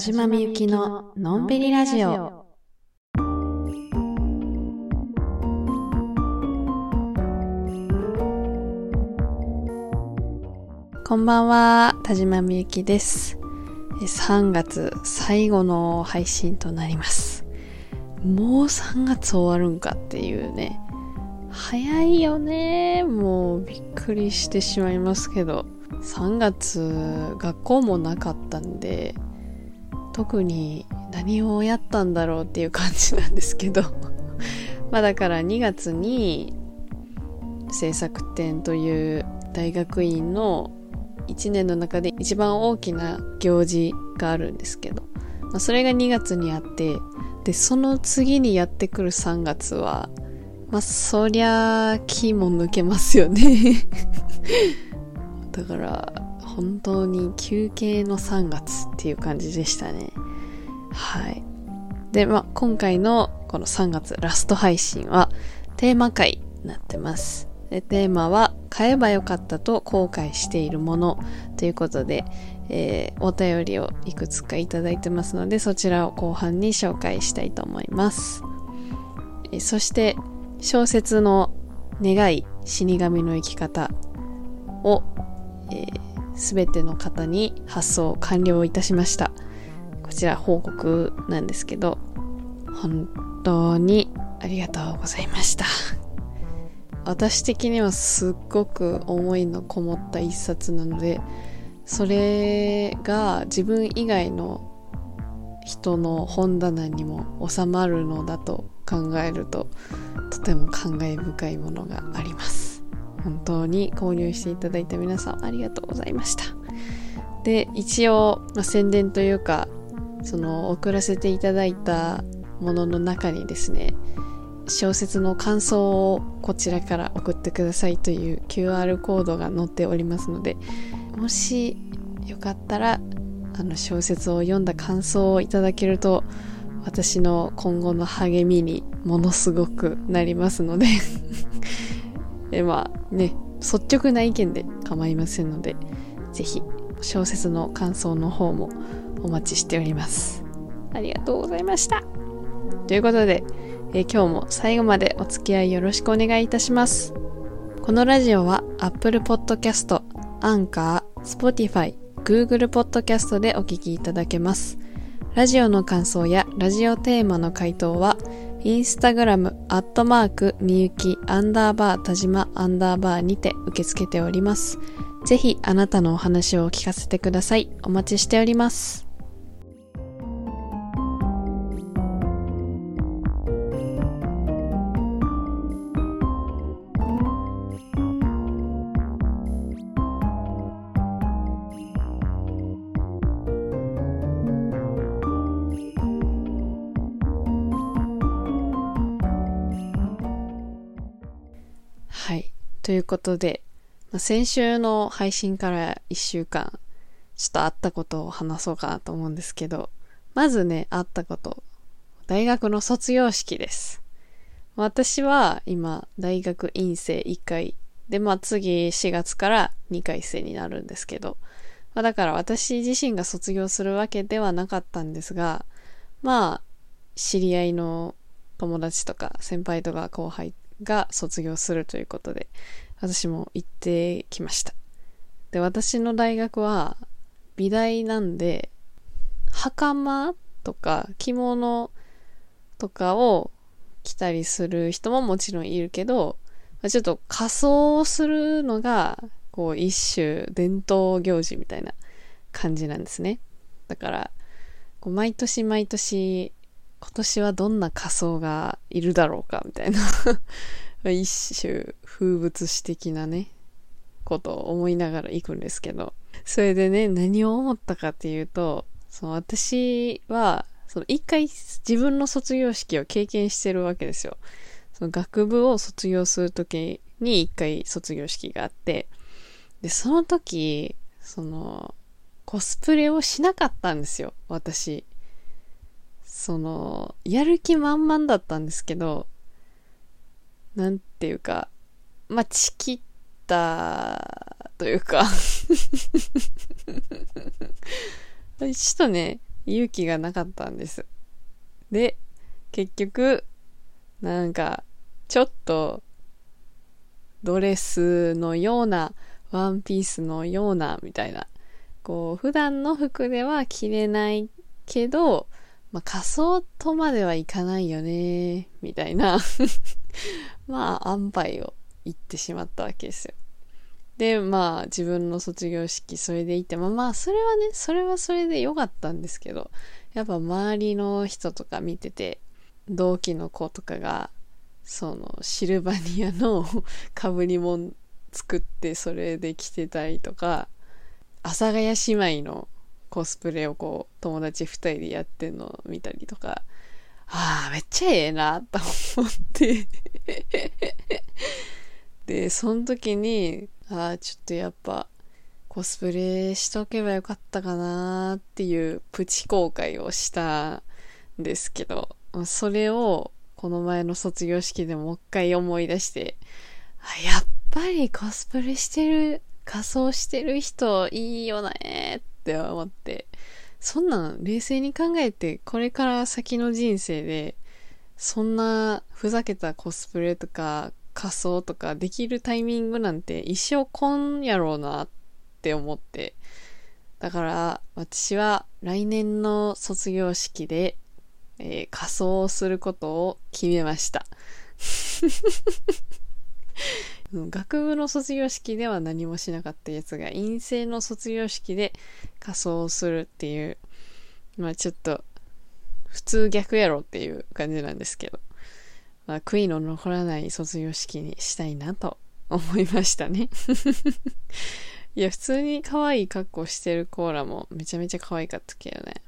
島みゆきののんびりラジオ。こんばんは、田島みゆきです。3月最後の配信となります。もう3月終わるんかっていうね。早いよね。もうびっくりしてしまいますけど。3月学校もなかったんで、特に何をやったんだろうっていう感じなんですけど。まあだから2月に制作展という大学院の1年の中で一番大きな行事があるんですけど、まあ、それが2月にあってでその次にやってくる3月はまあそりゃ気も抜けますよね だから本当に休憩の3月っていう感じでしたね。はい。でまあ今回のこの3月ラスト配信はテーマ回になってます。でテーマは買えばよかったと後悔しているものということで、えー、お便りをいくつかいただいてますのでそちらを後半に紹介したいと思います、えーそして小説の願い死神の生き方を、えー、全ての方に発送完了いたしました。こちら報告なんですけど本当にありがとうございました。私的にはすっごく思いのこもった一冊なのでそれが自分以外の人の本棚にも収まるのだと考えるととても感慨深いものがあります。本当に購入していただいた皆さんありがとうございました。で一応、まあ、宣伝というかその送らせていただいたものの中にですね小説の感想をこちらから送ってくださいという QR コードが載っておりますのでもしよかったらあの小説を読んだ感想をいただけると私の今後の励みにものすごくなりますので。えまあね率直な意見で構いませんのでぜひ小説の感想の方もお待ちしておりますありがとうございましたということでえ今日も最後までお付き合いよろしくお願いいたします。このラジオは Apple Podcast、Anchor、Spotify、Google Podcast でお聞きいただけます。ラジオの感想やラジオテーマの回答は、インスタグラム、アットマーク、みゆき、アンダーバー、田島、アンダーバーにて受け付けております。ぜひあなたのお話を聞かせてください。お待ちしております。ことで、まあ、先週の配信から1週間、ちょっとあったことを話そうかなと思うんですけど、まずね、あったこと、大学の卒業式です。私は今、大学院生1回、で、まあ次4月から2回生になるんですけど、まあだから私自身が卒業するわけではなかったんですが、まあ、知り合いの友達とか先輩とか後輩が卒業するということで、私も行ってきました。で、私の大学は美大なんで、袴とか着物とかを着たりする人ももちろんいるけど、ちょっと仮装をするのが、こう一種伝統行事みたいな感じなんですね。だから、こう毎年毎年、今年はどんな仮装がいるだろうかみたいな 一種風物詩的なね、ことを思いながら行くんですけど、それでね、何を思ったかっていうと、その私は、その一回自分の卒業式を経験してるわけですよ。その学部を卒業するときに一回卒業式があって、で、その時、その、コスプレをしなかったんですよ、私。その、やる気満々だったんですけど、なんていうか、まあ、チキったというかちょっとね、勇気がなかったんです。で、結局、なんか、ちょっと、ドレスのような、ワンピースのような、みたいな。こう、普段の服では着れないけど、まあ、仮装とまではいかないよね、みたいな まあ、安牌を言ってしまったわけですよ。で、まあ、自分の卒業式、それで行って、まあまあ、それはね、それはそれで良かったんですけど、やっぱ周りの人とか見てて、同期の子とかが、その、シルバニアの 被り物作ってそれで着てたりとか、阿佐ヶ谷姉妹のコスプレをこう、友達二人でやってんのを見たりとか、ああ、めっちゃええな、と思ってで、その時に、ああ、ちょっとやっぱ、コスプレしとけばよかったかなっていうプチ後悔をしたんですけど、それをこの前の卒業式でもう一回思い出して、あやっぱりコスプレしてる、仮装してる人いいよねって思って、そんなん冷静に考えて、これから先の人生で、そんなふざけたコスプレとか仮装とかできるタイミングなんて一生こんやろうなって思って。だから私は来年の卒業式で、えー、仮装をすることを決めました。学部の卒業式では何もしなかったやつが陰性の卒業式で仮装をするっていうまあちょっと普通逆やろっていう感じなんですけどまあ悔いの残らない卒業式にしたいなと思いましたね。いや普通に可愛い格好してるコーラもめちゃめちゃ可愛かったけどね。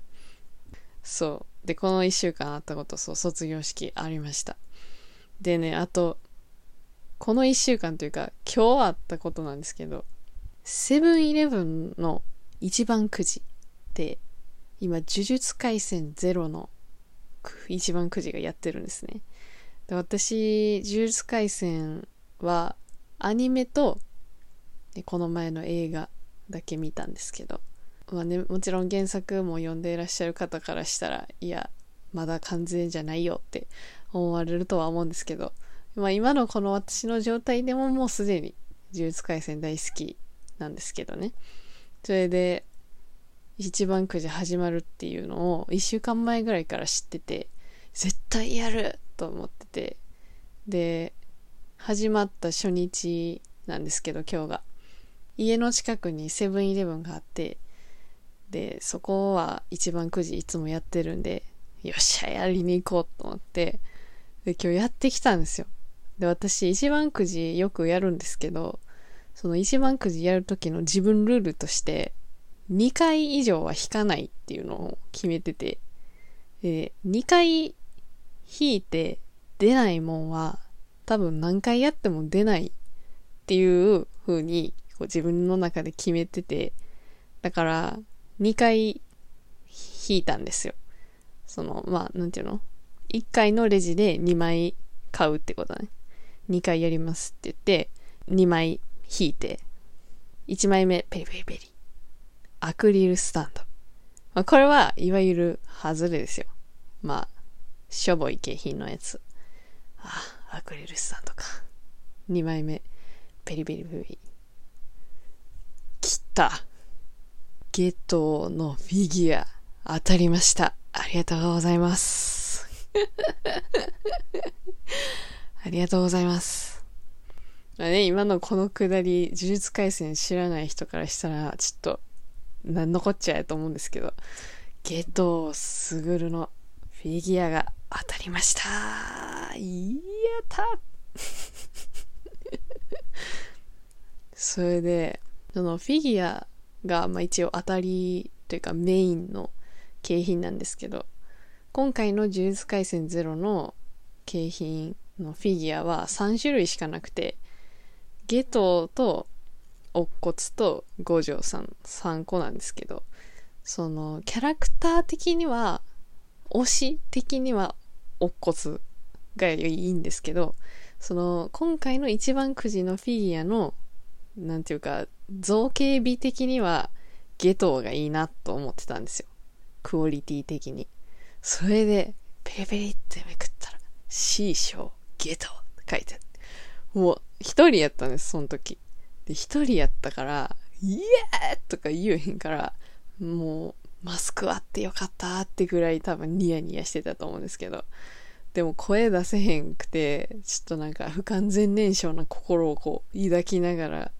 そう。でこの1週間あったことそう卒業式ありました。でねあとこの1週間というか、今日あったことなんですけど、セブンイレブンの一番くじで、今、呪術廻戦ゼロの一番くじがやってるんですね。で私、呪術廻戦はアニメと、この前の映画だけ見たんですけど、まあね、もちろん原作も読んでいらっしゃる方からしたら、いや、まだ完全じゃないよって思われるとは思うんですけど、まあ今のこの私の状態でももうすでに呪術廻戦大好きなんですけどね。それで、一番くじ始まるっていうのを一週間前ぐらいから知ってて、絶対やると思ってて。で、始まった初日なんですけど今日が。家の近くにセブンイレブンがあって、で、そこは一番くじいつもやってるんで、よっしゃ、やりに行こうと思って、で、今日やってきたんですよ。で、私、一番くじよくやるんですけど、その一番くじやるときの自分ルールとして、2回以上は引かないっていうのを決めてて、で、2回引いて出ないもんは、多分何回やっても出ないっていう風にこう自分の中で決めてて、だから、2回引いたんですよ。その、まあ、なんていうの ?1 回のレジで2枚買うってことね。2回やりますって言って、2枚引いて、1枚目、ペリペリペリ。アクリルスタンド。まあ、これはいわゆる外れですよ。まあ、しょぼい景品のやつ。あ、アクリルスタンドか。2枚目、ペリペリペリ。切ったゲトのフィギュア、当たりました。ありがとうございます。ありがとうございます。まあね、今のこのくだり、呪術廻戦知らない人からしたら、ちょっと、なんのこっちゃやと思うんですけど、ゲトスグルのフィギュアが当たりました。やった。それで、そのフィギュアが、まあ一応当たりというかメインの景品なんですけど、今回の呪術廻戦ゼロの景品のフィギュアは3種類しかなくて、ゲトと乙骨と五条さん3個なんですけど、そのキャラクター的には、推し的には乙骨がいいんですけど、その今回の一番くじのフィギュアの、なんていうか、造形美的にはゲトウがいいなと思ってたんですよ。クオリティ的に。それで、ペペリってめくったら、C 賞ゲトウって書いてある。もう、一人やったんです、その時。で、一人やったから、イエーとか言えへんから、もう、マスクあってよかったってぐらい多分ニヤニヤしてたと思うんですけど。でも声出せへんくて、ちょっとなんか不完全燃焼な心をこう抱きながら、や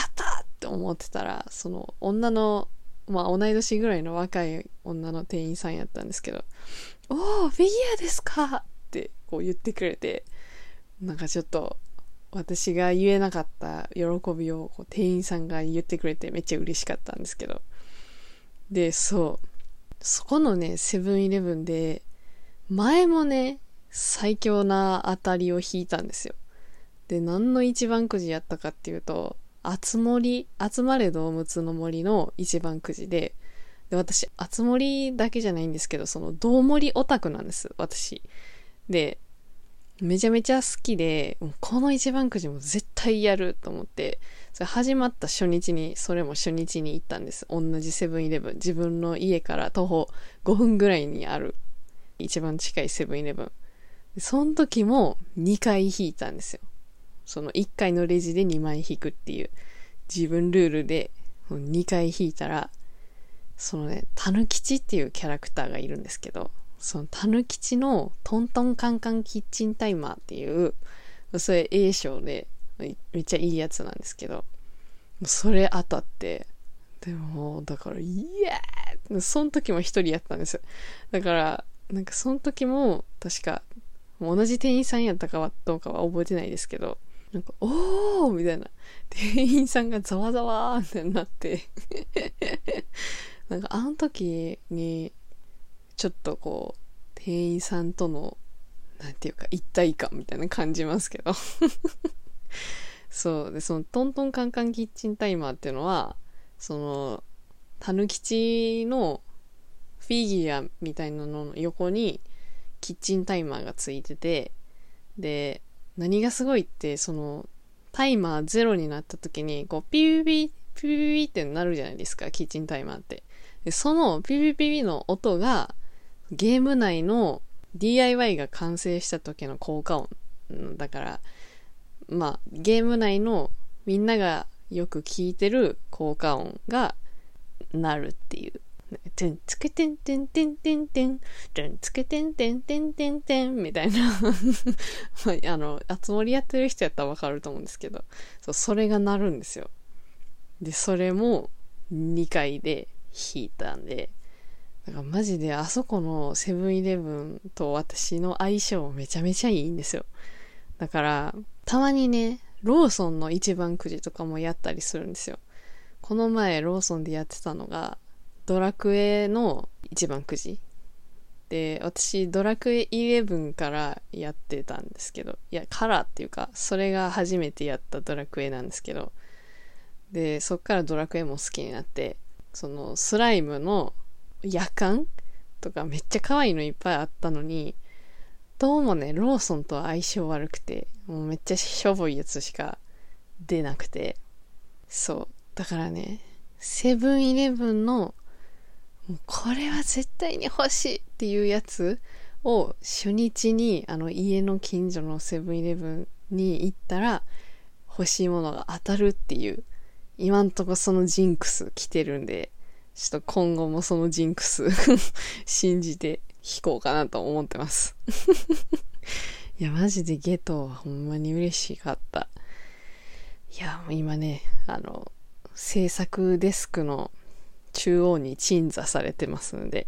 ったって思ってたら、その女の、まあ同い年ぐらいの若い女の店員さんやったんですけど、おー、フィギュアですかってこう言ってくれて、なんかちょっと私が言えなかった喜びをこう店員さんが言ってくれてめっちゃ嬉しかったんですけど。で、そう。そこのね、セブンイレブンで、前もね、最強な当たりを引いたんですよ。で、何の一番くじやったかっていうと、あつ森、集まれ動物の森の一番くじで、で、私、あつ森だけじゃないんですけど、その、どう森オタクなんです、私。で、めちゃめちゃ好きで、この一番くじも絶対やると思って、それ始まった初日に、それも初日に行ったんです。同じセブンイレブン。自分の家から徒歩5分ぐらいにある、一番近いセブンイレブン。その時も2回引いたんですよ。その1回のレジで2枚引くっていう、自分ルールで2回引いたら、そのね、たぬきちっていうキャラクターがいるんですけど、そのたぬきちのトントンカンカンキッチンタイマーっていう、それ A 賞でめっちゃいいやつなんですけど、それ当たって、でも、だから、イエーその時も一人やったんですよ。だから、なんかその時も、確か、同じ店員さんやったかはどうかは覚えてないですけど、なんか、おーみたいな。店員さんがざわざわーってなってなんかあの時に、ちょっとこう、店員さんとの、なんていうか、一体感みたいな感じますけど そう。で、そのトントンカンカンキッチンタイマーっていうのは、その、たぬきちのフィギュアみたいなのの横にキッチンタイマーがついてて、で、何がすごいって、その、タイマーゼロになった時に、こう、ピュピピ、ピピピってなるじゃないですか、キッチンタイマーって。で、そのピュピピピの音が、ゲーム内の DIY が完成した時の効果音。だから、まあ、ゲーム内のみんながよく聞いてる効果音がなるっていう。てんつけてんてんてんてんてん、てんつけてんてんてんてんてん、みたいな あの、あつ森やってる人やったらわかると思うんですけど、そう、それがなるんですよ。で、それも2回で弾いたんで、だからマジであそこのセブンイレブンと私の相性めちゃめちゃいいんですよ。だから、たまにね、ローソンの一番くじとかもやったりするんですよ。この前ローソンでやってたのが、ドラクエの一番くじ。で、私、ドラクエ11からやってたんですけど、いや、カラーっていうか、それが初めてやったドラクエなんですけど、で、そっからドラクエも好きになって、そのスライムの夜間とかめっちゃ可愛いのいっぱいあったのに、どうもね、ローソンとは相性悪くて、もうめっちゃしょぼいやつしか出なくて。そう。だからね、セブンイレブンの、もうこれは絶対に欲しいっていうやつを初日にあの家の近所のセブンイレブンに行ったら欲しいものが当たるっていう、今んとこそのジンクス来てるんで、ちょっと今後もそのジンクス 信じて弾こうかなと思ってます いや、マジでゲトはほんまに嬉しかった。いや、もう今ね、あの、制作デスクの中央に鎮座されてますので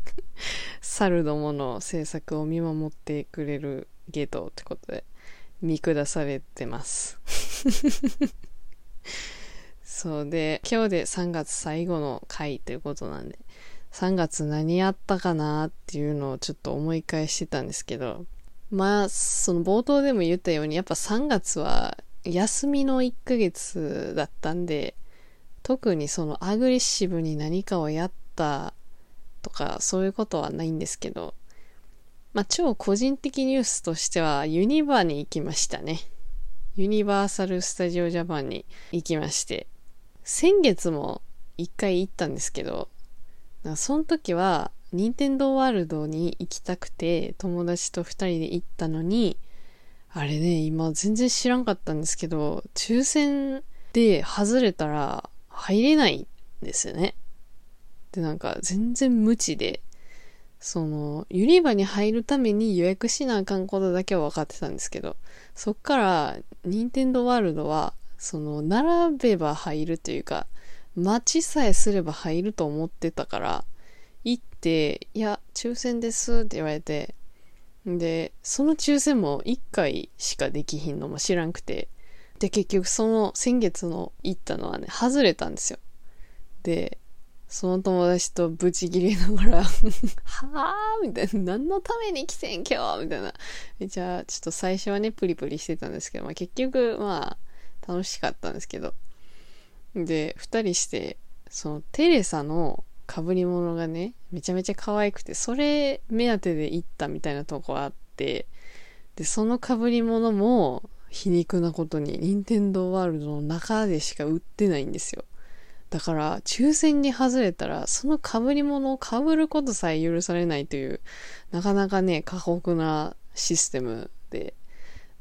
猿どもの制作を見守ってくれるゲトってことで見下されてます そうで、今日で3月最後の回ということなんで、3月何やったかなっていうのをちょっと思い返してたんですけど、まあ、その冒頭でも言ったように、やっぱ3月は休みの1ヶ月だったんで、特にそのアグレッシブに何かをやったとかそういうことはないんですけど、まあ超個人的ニュースとしてはユニバーに行きましたね。ユニバーサル・スタジオ・ジャパンに行きまして、先月も一回行ったんですけど、その時は、任天堂ワールドに行きたくて、友達と二人で行ったのに、あれね、今全然知らんかったんですけど、抽選で外れたら入れないんですよね。で、なんか全然無知で、その、ユニバに入るために予約しなあかんことだけは分かってたんですけど、そっから、任天堂ワールドは、その、並べば入るというか、待ちさえすれば入ると思ってたから、行って、いや、抽選ですって言われて、で、その抽選も1回しかできひんのも知らんくて、で、結局その先月の行ったのはね、外れたんですよ。で、その友達とブチギレながら はぁみたいな、何のために来てん今日みたいな。じゃあ、ちょっと最初はね、プリプリしてたんですけど、まあ結局、まあ、楽しかったんですけど。で、二人して、そのテレサの被り物がね、めちゃめちゃ可愛くて、それ目当てで行ったみたいなとこあって、で、その被り物も皮肉なことに、任天堂ワールドの中でしか売ってないんですよ。だから、抽選に外れたら、その被り物を被ることさえ許されないという、なかなかね、過酷なシステムで、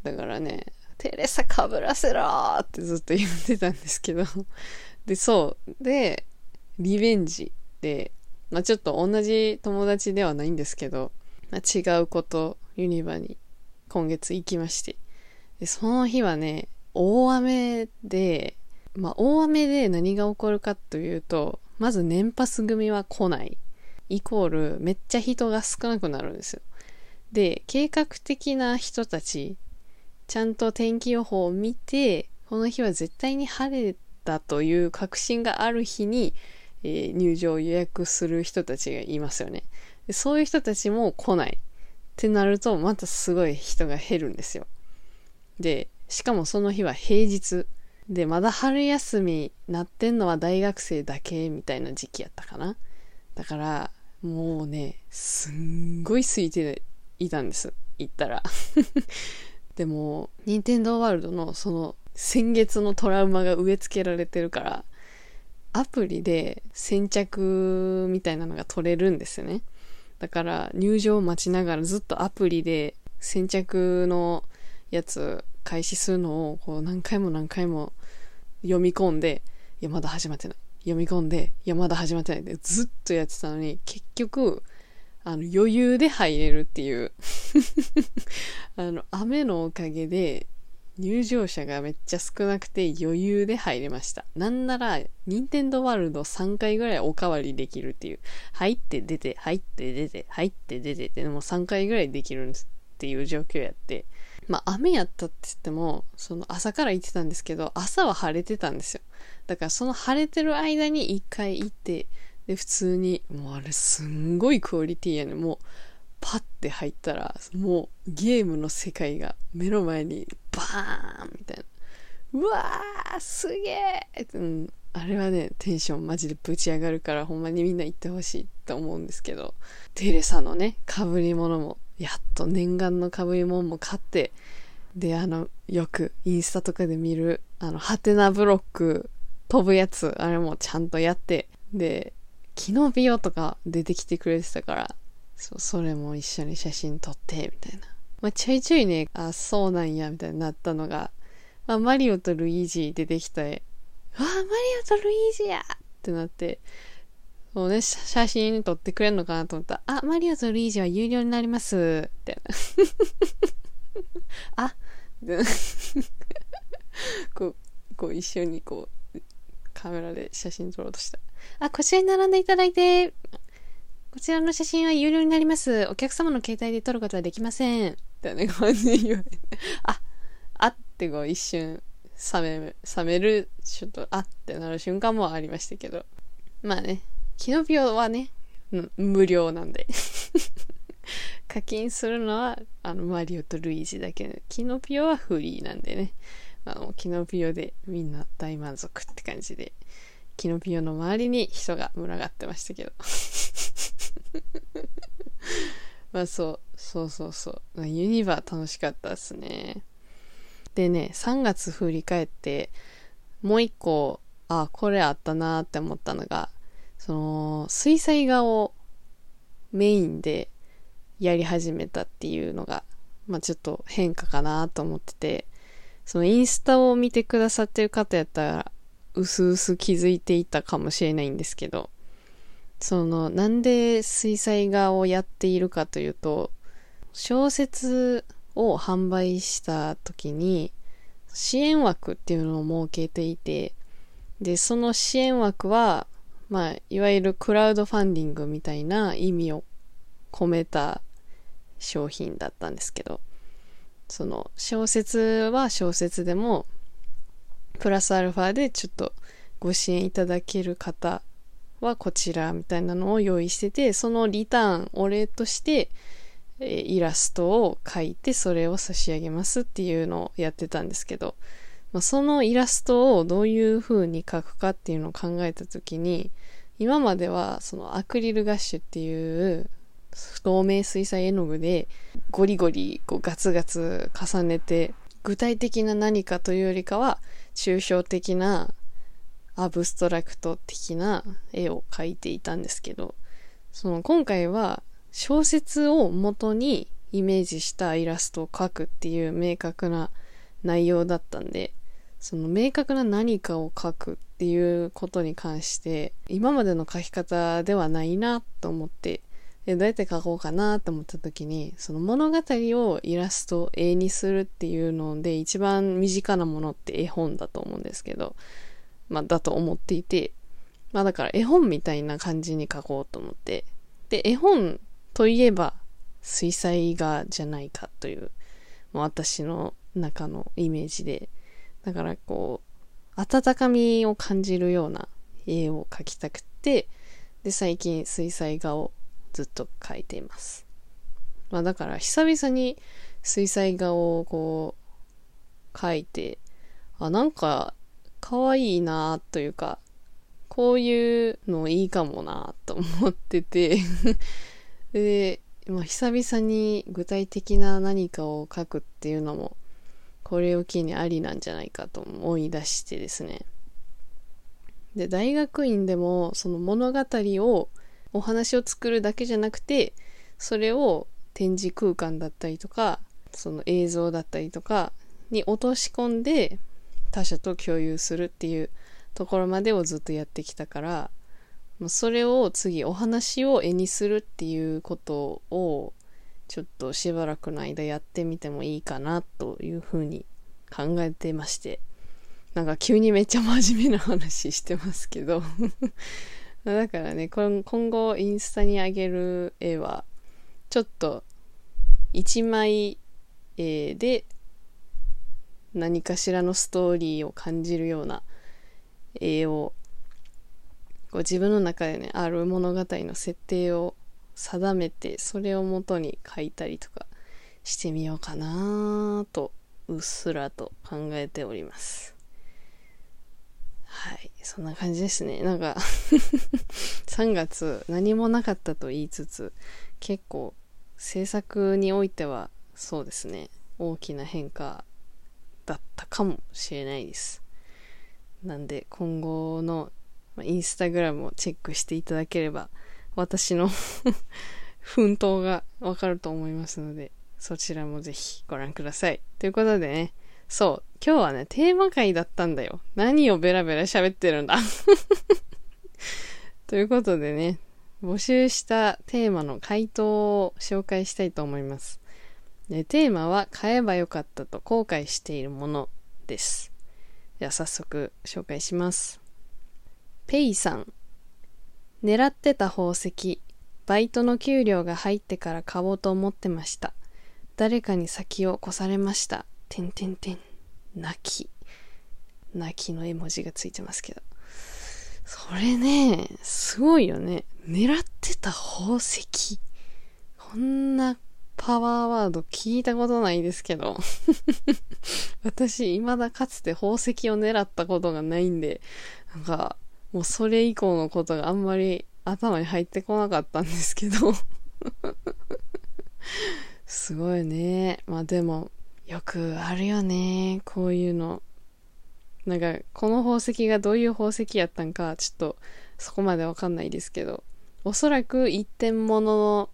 だからね、テレサ被らせろってずっと言ってたんですけど、で、そう。で、リベンジで、まあちょっと同じ友達ではないんですけど、まあ、違うこと、ユニバに今月行きまして。で、その日はね、大雨で、まあ大雨で何が起こるかというと、まず年パス組は来ない。イコール、めっちゃ人が少なくなるんですよ。で、計画的な人たち、ちゃんと天気予報を見て、この日は絶対に晴れたという確信がある日に、えー、入場を予約する人たちがいますよねで。そういう人たちも来ないってなると、またすごい人が減るんですよ。で、しかもその日は平日。で、まだ春休みなってんのは大学生だけみたいな時期やったかな。だから、もうね、すんごい空いていたんです。行ったら。でも、任天堂ワールドのその先月のトラウマが植え付けられてるから、アプリで先着みたいなのが取れるんですよね。だから入場を待ちながらずっとアプリで先着のやつ開始するのをこう何回も何回も読み込んで、いやまだ始まってない。読み込んで、いやまだ始まってないでずっとやってたのに結局あの余裕で入れるっていう あの雨のおかげで入場者がめっちゃ少なくて余裕で入れました。なんなら、ニンテンドワールド3回ぐらいおかわりできるっていう。入って出て、入って出て、入って出てって、もう3回ぐらいできるんですっていう状況やって。まあ雨やったって言っても、その朝から行ってたんですけど、朝は晴れてたんですよ。だからその晴れてる間に1回行って、で、普通に、もうあれすんごいクオリティやね。もう、パッて入ったら、もうゲームの世界が目の前にバーンみたいな。うわーすげえ、うん、あれはね、テンションマジでぶち上がるからほんまにみんな行ってほしいと思うんですけど、テレサのね、被り物も、やっと念願の被り物も買って、で、あの、よくインスタとかで見る、あの、ハテナブロック飛ぶやつ、あれもちゃんとやって、で、キノビオとか出てきてくれてたから、そ、それも一緒に写真撮って、みたいな。まあ、ちょいちょいね、あ、そうなんや、みたいになったのが、まあ、マリオとルイージ出てきて、わあ、マリオとルイージやってなって、もうね、写真撮ってくれんのかなと思ったら、あ、マリオとルイージは有料になります、みたいな。あ、こう、こう一緒にこう、カメラで写真撮ろうとした。あ、こちらに並んでいただいて、こちらの写真は有料になります。お客様の携帯で撮ることはできません。みたいな感じで言われて、あ、あってこう一瞬冷め、冷める、ちょっとあってなる瞬間もありましたけど。まあね、キノピオはね、無料なんで 課金するのは、あの、マリオとルイージだけキノピオはフリーなんでね。あの、キノピオでみんな大満足って感じで、キノピオの周りに人が群がってましたけど まあそう、そうそうそう。ユニバー楽しかったっすね。でね、3月振り返って、もう一個、あ、これあったなって思ったのが、その、水彩画をメインでやり始めたっていうのが、まあちょっと変化かなと思ってて、そのインスタを見てくださってる方やったら、うすうす気づいていたかもしれないんですけど、その、なんで水彩画をやっているかというと、小説を販売した時に、支援枠っていうのを設けていて、で、その支援枠は、まあ、いわゆるクラウドファンディングみたいな意味を込めた商品だったんですけど、その小説は小説でも、プラスアルファでちょっとご支援いただける方はこちらみたいなのを用意してて、そのリターン、お礼として、イラストを描いてそれを差し上げますっていうのをやってたんですけど、まあ、そのイラストをどういう風に描くかっていうのを考えた時に、今まではそのアクリルガッシュっていう透明水彩絵の具でゴリゴリこうガツガツ重ねて具体的な何かというよりかは抽象的なアブストラクト的な絵を描いていたんですけどその今回は小説を元にイメージしたイラストを描くっていう明確な内容だったんでその明確な何かを描くっていうことに関して今までの描き方ではないなと思ってでどうやって描こうかなと思った時にその物語をイラスト絵にするっていうので一番身近なものって絵本だと思うんですけどまあだと思っていてまあだから絵本みたいな感じに描こうと思って。で絵本といえば水彩画じゃないかという私の中のイメージで。だからこう温かみを感じるような絵を描きたくてで最近水彩画をずっと描いています。まあだから久々に水彩画をこう描いて、あ、なんか可愛いなというか、こういうのいいかもなと思ってて で、まあ、久々に具体的な何かを書くっていうのも、これを機にありなんじゃないかと思い出してですね。で、大学院でもその物語をお話を作るだけじゃなくてそれを展示空間だったりとかその映像だったりとかに落とし込んで他者と共有するっていうところまでをずっとやってきたからそれを次お話を絵にするっていうことをちょっとしばらくの間やってみてもいいかなというふうに考えてまして。なんか急にめっちゃ真面目な話してますけど。だからね、今後インスタに上げる絵は、ちょっと一枚絵で何かしらのストーリーを感じるような絵をこう自分の中でねある物語の設定を定めてそれをもとに書いたりとかしてみようかなとうっすらと考えております。はい。そんな感じですね。なんか 3月何もなかったと言いつつ、結構制作においてはそうですね、大きな変化だったかもしれないです。なんで今後のインスタグラムをチェックしていただければ、私の 奮闘がわかると思いますので、そちらもぜひご覧ください。ということでね、そう。今日はね、テーマ会だったんだよ。何をベラベラ喋ってるんだ。ということでね、募集したテーマの回答を紹介したいと思います。でテーマは買えばよかったと後悔しているものです。では早速紹介します。ペイさん。狙ってた宝石。バイトの給料が入ってから買おうと思ってました。誰かに先を越されました。てんてんてん。泣き。泣きの絵文字がついてますけど。それね、すごいよね。狙ってた宝石。こんなパワーワード聞いたことないですけど。私、未だかつて宝石を狙ったことがないんで、なんか、もうそれ以降のことがあんまり頭に入ってこなかったんですけど。すごいね。まあでも、よくあるよね。こういうの。なんか、この宝石がどういう宝石やったんか、ちょっと、そこまでわかんないですけど、おそらく一点物の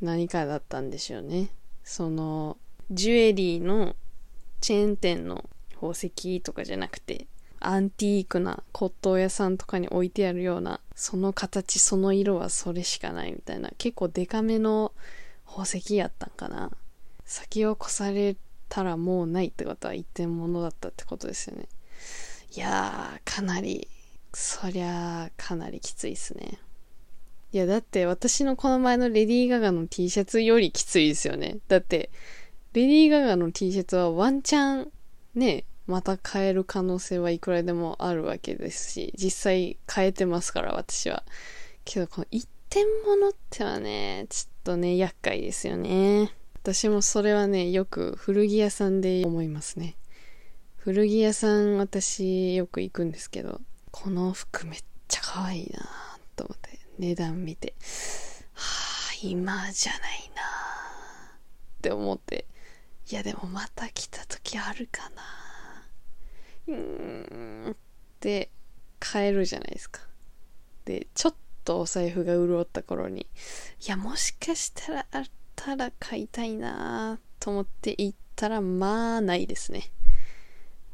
何かだったんでしょうね。その、ジュエリーのチェーン店の宝石とかじゃなくて、アンティークな骨董屋さんとかに置いてあるような、その形、その色はそれしかないみたいな、結構デカめの宝石やったんかな。先を越されたらもうないってことは一点物だったってことですよね。いやー、かなり、そりゃかなりきついっすね。いや、だって私のこの前のレディー・ガガの T シャツよりきついですよね。だって、レディー・ガガの T シャツはワンチャン、ね、また変える可能性はいくらでもあるわけですし、実際変えてますから、私は。けど、この一点物ってはね、ちょっとね、厄介ですよね。私もそれはね、よく古着屋さんで思いますね。古着屋さん私よく行くんですけど、この服めっちゃ可愛いなと思って、値段見て、はあ、今じゃないなって思って、いやでもまた来た時あるかなうーんって買えるじゃないですか。で、ちょっとお財布が潤った頃に、いやもしかしたらあったら買いたいなと思って行ったら、まあないですね。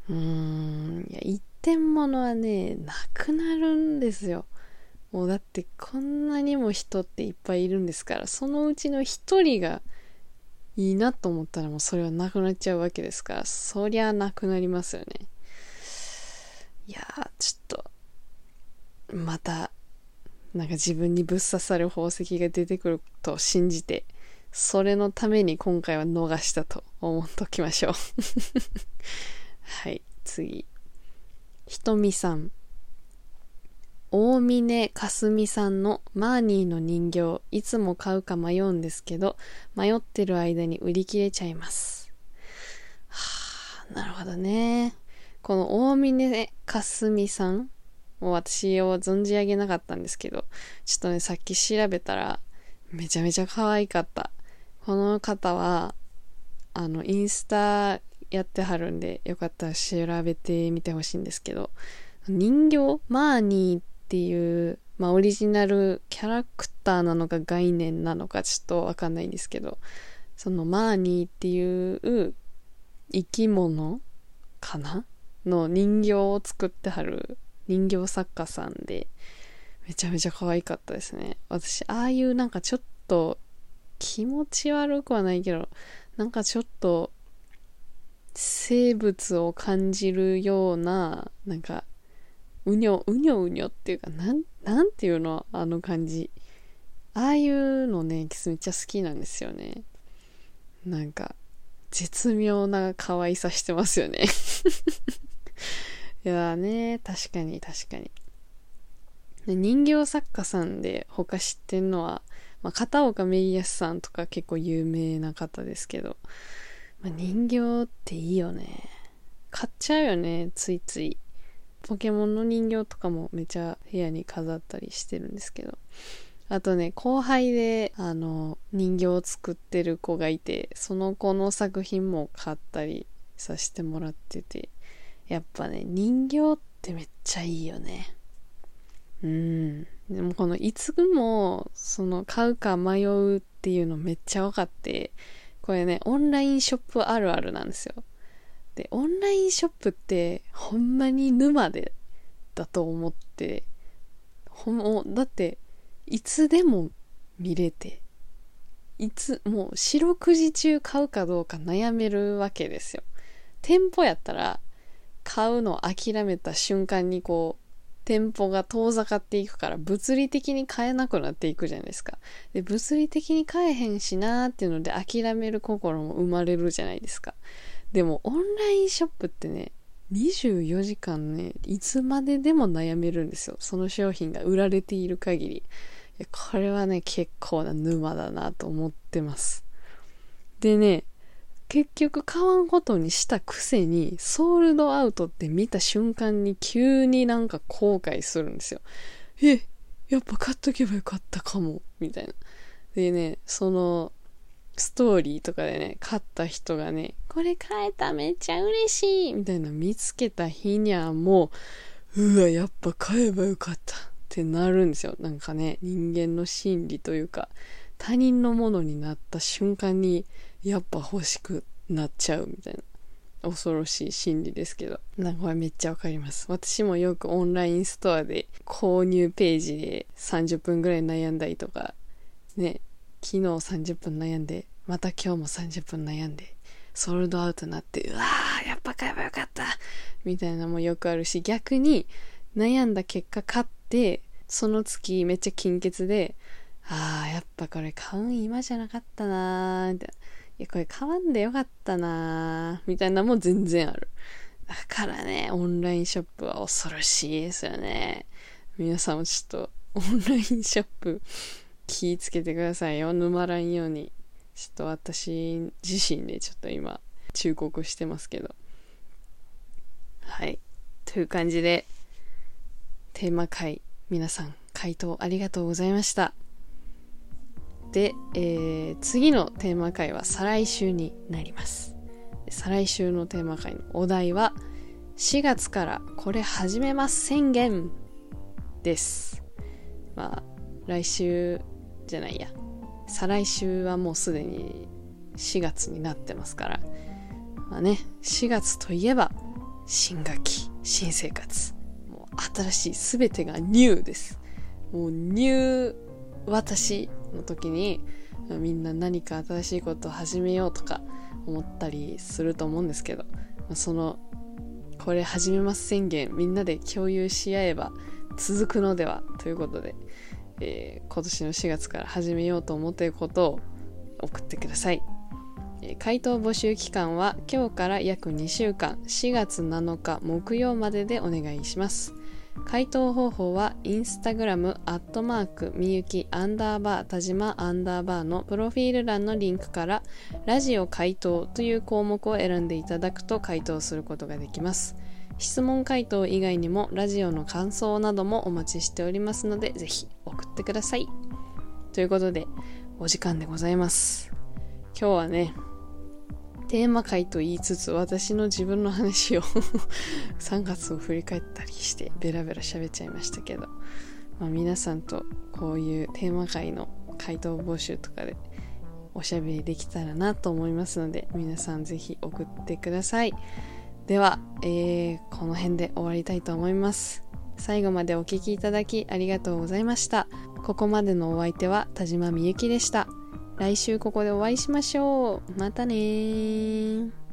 うーん、いや、一点物はね、なくなるんですよ。もうだってこんなにも人っていっぱいいるんですから、そのうちの一人がいいなと思ったらもうそれはなくなっちゃうわけですから、そりゃなくなりますよね。いやー、ちょっと、また、なんか自分にぶっ刺さる宝石が出てくると信じて、それのために今回は逃したと思っときましょう はい、次。ひとみさん。大峰かすみさんのマーニーの人形、いつも買うか迷うんですけど、迷ってる間に売り切れちゃいます。はあ、なるほどね。この大峰かすみさんを私を存じ上げなかったんですけど、ちょっとね、さっき調べたら、めちゃめちゃ可愛かった。この方は、あの、インスタやってはるんで、よかったら調べてみてほしいんですけど、人形マーニーっていう、まあ、オリジナルキャラクターなのか概念なのかちょっとわかんないんですけど、そのマーニーっていう生き物かな？の人形を作ってはる人形作家さんで、めちゃめちゃ可愛かったですね。私、ああいうなんかちょっと気持ち悪くはないけど、なんかちょっと生物を感じるような、なんか、うにょ、うにょうにょっていうか、なん、なんていうのあの感じ。ああいうのね、キスめっちゃ好きなんですよね。なんか、絶妙な可愛さしてますよね いやーね、確かに確かに。人形作家さんで他知ってんのは、まあ、片岡メイヤスさんとか結構有名な方ですけど、まあ、人形っていいよね。買っちゃうよね、ついつい。ポケモンの人形とかもめちゃ部屋に飾ったりしてるんですけど。あとね、後輩で、あの、人形を作ってる子がいて、その子の作品も買ったりさせてもらってて、やっぱね、人形ってめっちゃいいよね。うん。でもこのいつも、その買うか迷うっていうのめっちゃ分かって、これね、オンラインショップあるあるなんですよ。で、オンラインショップってほんまに沼でだと思って、ほん、だって、いつでも見れて、いつ、もう四六時中買うかどうか悩めるわけですよ。店舗やったら、買うの諦めた瞬間にこう、店舗が遠ざかっていくから物理的に買えなくなっていくじゃないですか。で、物理的に買えへんしなーっていうので諦める心も生まれるじゃないですか。でもオンラインショップってね、24時間ね、いつまででも悩めるんですよ。その商品が売られている限り。これはね、結構な沼だなと思ってます。でね、結局買わんことにしたくせに、ソールドアウトって見た瞬間に急になんか後悔するんですよ。え、やっぱ買っとけばよかったかも、みたいな。でね、その、ストーリーとかでね、買った人がね、これ買えためっちゃ嬉しいみたいな見つけた日にはもう、うわ、やっぱ買えばよかったってなるんですよ。なんかね、人間の心理というか、他人のものになった瞬間に、やっぱ欲しくなっちゃうみたいな。恐ろしい心理ですけど。なんかこれめっちゃわかります。私もよくオンラインストアで購入ページで30分ぐらい悩んだりとか、ね、昨日30分悩んで、また今日も30分悩んで、ソールドアウトになって、うわー、やっぱ買えばよかったみたいなのもよくあるし、逆に悩んだ結果買って、その月めっちゃ金欠で、あー、やっぱこれ買うん今じゃなかったなー、みたいな。いや、これ買わんでよかったなみたいなのも全然ある。だからね、オンラインショップは恐ろしいですよね。皆さんもちょっと、オンラインショップ気ぃつけてくださいよ。沼らんように。ちょっと私自身でちょっと今、忠告してますけど。はい。という感じで、テーマ回、皆さん回答ありがとうございました。で、えー、次のテーマ回は再来週になります。再来週のテーマ回のお題は、4月からこれ始めます宣言です。まあ、来週じゃないや。再来週はもうすでに4月になってますから。まあね、4月といえば、新学期、新生活。もう新しい、すべてがニューです。もうニュー私の時にみんな何か新しいことを始めようとか思ったりすると思うんですけどそのこれ始めます宣言みんなで共有し合えば続くのではということで、えー、今年の4月から始めようと思っていることを送ってください、え、回答募集期間は今日から約2週間4月7日木曜まででお願いします。回答方法はインスタグラムアットマークみゆきアンダーバー田島アンダーバーのプロフィール欄のリンクからラジオ回答という項目を選んでいただくと回答することができます。質問回答以外にもラジオの感想などもお待ちしておりますのでぜひ送ってください。ということでお時間でございます。今日はねテーマ回と言いつつ私の自分の話を 3月を振り返ったりしてベラベラ喋っちゃいましたけど、まあ、皆さんとこういうテーマ回の回答募集とかでおしゃべりできたらなと思いますので皆さんぜひ送ってください。では、えー、この辺で終わりたいと思います。最後までお聴きいただきありがとうございました。ここまでのお相手は田島みゆきでした。来週ここでお会いしましょう。またね